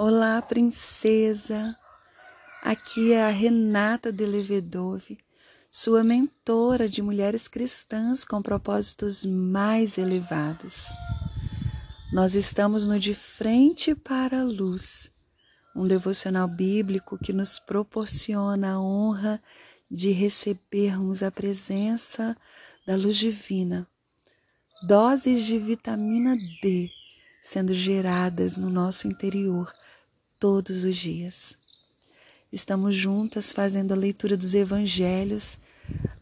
Olá, princesa. Aqui é a Renata de Levedove, sua mentora de mulheres cristãs com propósitos mais elevados. Nós estamos no De Frente para a Luz, um devocional bíblico que nos proporciona a honra de recebermos a presença da luz divina, doses de vitamina D sendo geradas no nosso interior todos os dias. Estamos juntas fazendo a leitura dos evangelhos,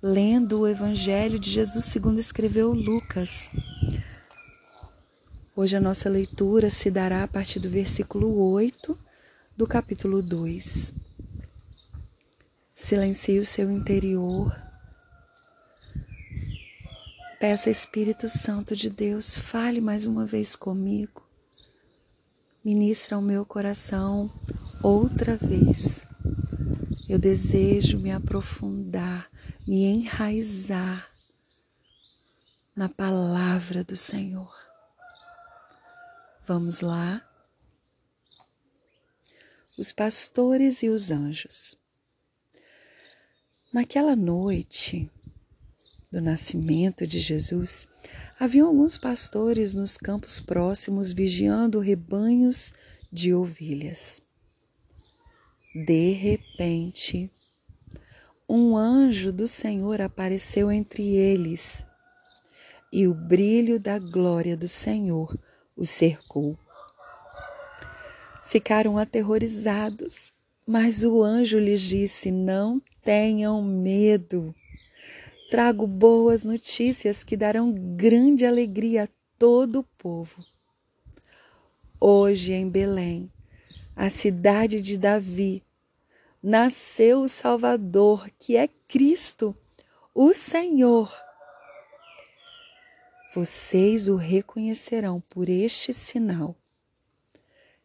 lendo o evangelho de Jesus segundo escreveu Lucas. Hoje a nossa leitura se dará a partir do versículo 8 do capítulo 2. Silencie o seu interior. Peça Espírito Santo de Deus, fale mais uma vez comigo ministra ao meu coração outra vez. Eu desejo me aprofundar, me enraizar na palavra do Senhor. Vamos lá? Os pastores e os anjos. Naquela noite do nascimento de Jesus, Haviam alguns pastores nos campos próximos vigiando rebanhos de ovelhas. De repente, um anjo do Senhor apareceu entre eles e o brilho da glória do Senhor os cercou. Ficaram aterrorizados, mas o anjo lhes disse: Não tenham medo trago boas notícias que darão grande alegria a todo o povo. Hoje em Belém, a cidade de Davi, nasceu o Salvador, que é Cristo, o Senhor. Vocês o reconhecerão por este sinal.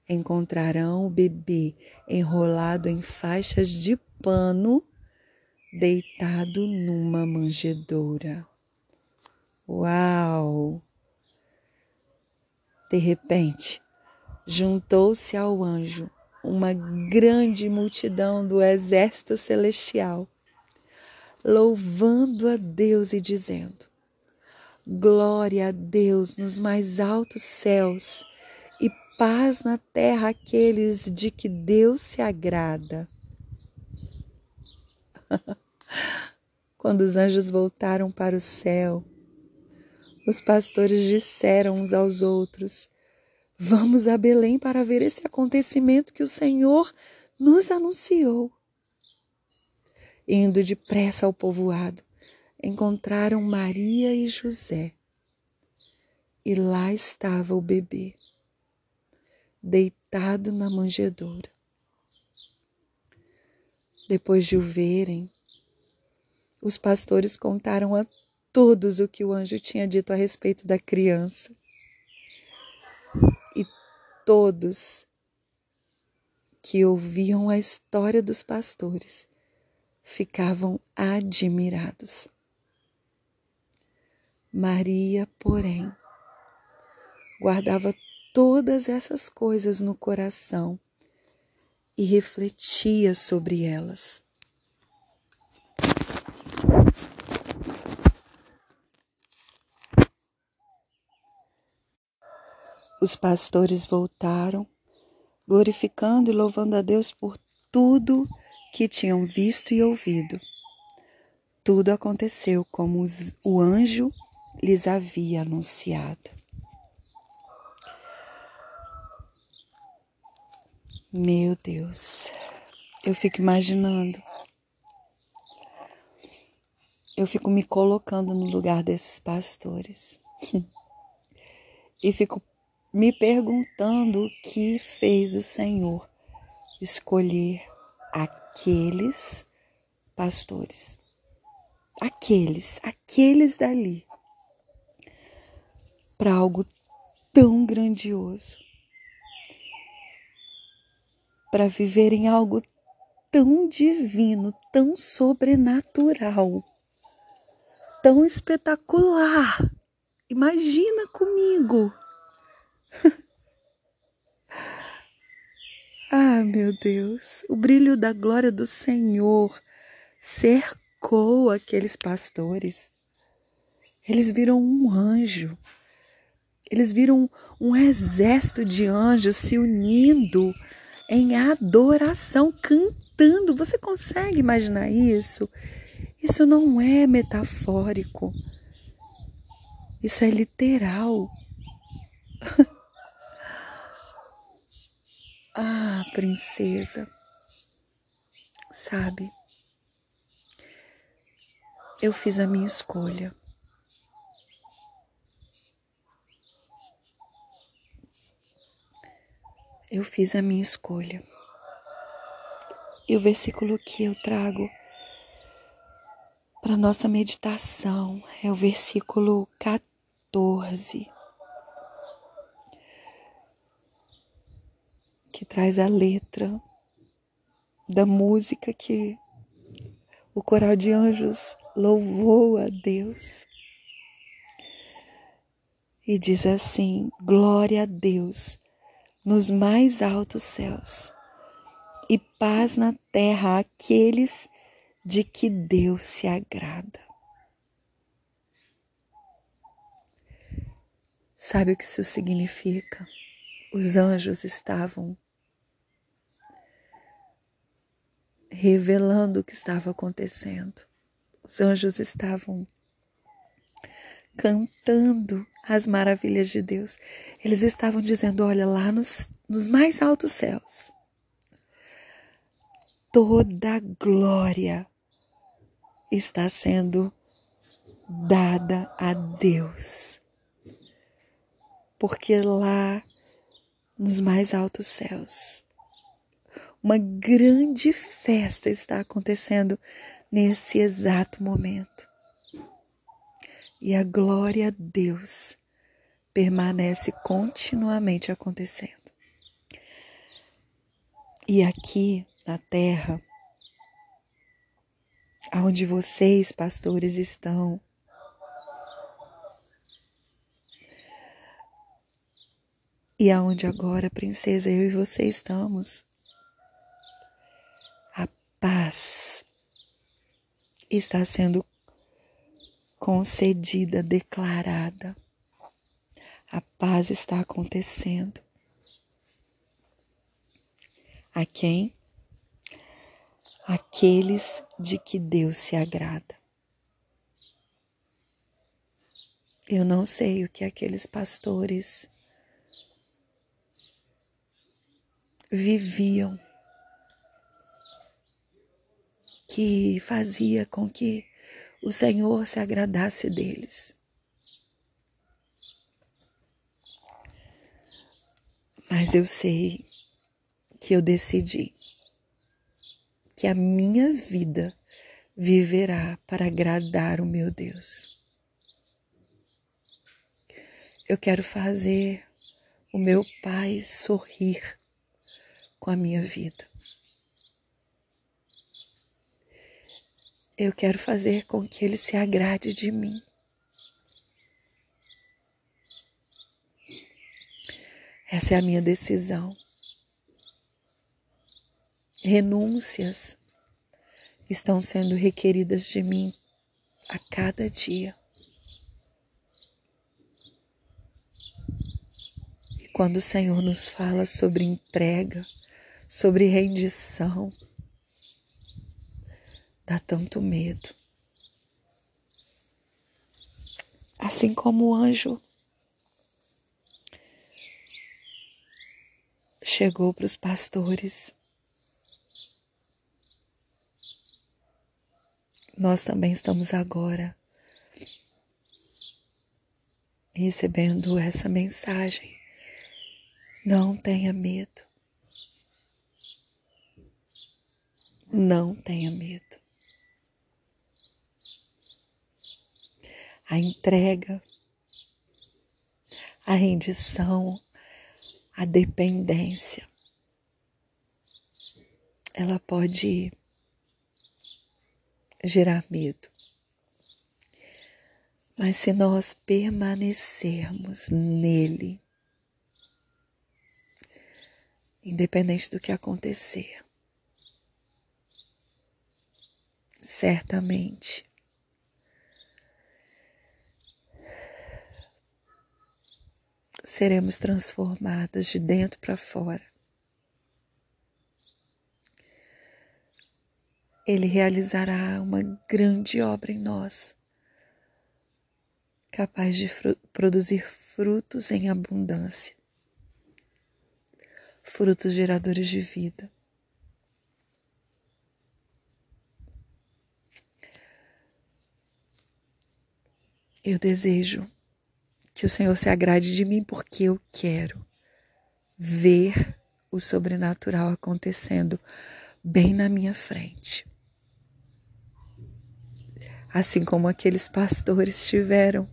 Encontrarão o bebê enrolado em faixas de pano deitado numa manjedoura. Uau! De repente, juntou-se ao anjo uma grande multidão do exército celestial, louvando a Deus e dizendo: Glória a Deus nos mais altos céus e paz na terra àqueles de que Deus se agrada. Quando os anjos voltaram para o céu, os pastores disseram uns aos outros: Vamos a Belém para ver esse acontecimento que o Senhor nos anunciou. Indo depressa ao povoado, encontraram Maria e José. E lá estava o bebê, deitado na manjedoura. Depois de o verem, os pastores contaram a todos o que o anjo tinha dito a respeito da criança. E todos que ouviam a história dos pastores ficavam admirados. Maria, porém, guardava todas essas coisas no coração e refletia sobre elas. Os pastores voltaram, glorificando e louvando a Deus por tudo que tinham visto e ouvido. Tudo aconteceu como o anjo lhes havia anunciado. Meu Deus, eu fico imaginando, eu fico me colocando no lugar desses pastores. E fico me perguntando o que fez o Senhor escolher aqueles pastores, aqueles, aqueles dali, para algo tão grandioso para viverem algo tão divino, tão sobrenatural, tão espetacular. Imagina comigo. Ah, meu Deus, o brilho da glória do Senhor cercou aqueles pastores. Eles viram um anjo. Eles viram um exército de anjos se unindo em adoração, cantando. Você consegue imaginar isso? Isso não é metafórico. Isso é literal. ah, princesa. Sabe? Eu fiz a minha escolha. Eu fiz a minha escolha. E o versículo que eu trago para nossa meditação é o versículo 14, que traz a letra da música que o coral de anjos louvou a Deus. E diz assim: Glória a Deus nos mais altos céus e paz na terra àqueles de que Deus se agrada. Sabe o que isso significa? Os anjos estavam revelando o que estava acontecendo. Os anjos estavam cantando as maravilhas de Deus. Eles estavam dizendo: olha, lá nos, nos mais altos céus, toda glória está sendo dada a Deus. Porque lá nos mais altos céus, uma grande festa está acontecendo nesse exato momento. E a glória a Deus permanece continuamente acontecendo. E aqui na terra, aonde vocês, pastores, estão, e aonde agora, princesa, eu e você estamos, a paz está sendo concedida, declarada. A paz está acontecendo. A quem? Aqueles de que Deus se agrada. Eu não sei o que aqueles pastores viviam que fazia com que o Senhor se agradasse deles. Mas eu sei que eu decidi que a minha vida viverá para agradar o meu Deus. Eu quero fazer o meu Pai sorrir com a minha vida. Eu quero fazer com que Ele se agrade de mim. Essa é a minha decisão. Renúncias estão sendo requeridas de mim a cada dia. E quando o Senhor nos fala sobre entrega, sobre rendição, dá tanto medo. Assim como o anjo chegou para os pastores, nós também estamos agora recebendo essa mensagem. Não tenha medo. Não tenha medo. A entrega, a rendição, a dependência. Ela pode gerar medo. Mas se nós permanecermos nele, independente do que acontecer. Certamente. Seremos transformadas de dentro para fora. Ele realizará uma grande obra em nós, capaz de fru produzir frutos em abundância, frutos geradores de vida. Eu desejo que o Senhor se agrade de mim porque eu quero ver o sobrenatural acontecendo bem na minha frente. Assim como aqueles pastores tiveram.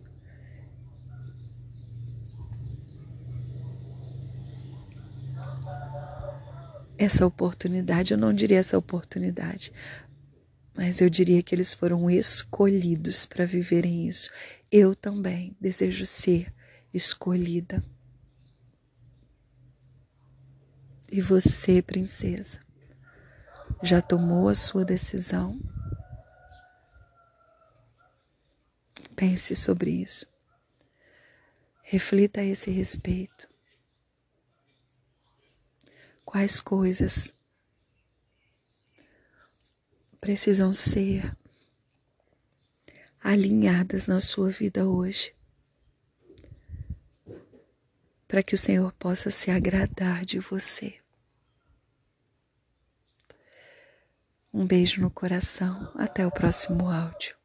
Essa oportunidade, eu não diria essa oportunidade, mas eu diria que eles foram escolhidos para viverem isso. Eu também desejo ser escolhida. E você, princesa, já tomou a sua decisão? Pense sobre isso. Reflita a esse respeito. Quais coisas precisam ser alinhadas na sua vida hoje, para que o Senhor possa se agradar de você. Um beijo no coração, até o próximo áudio.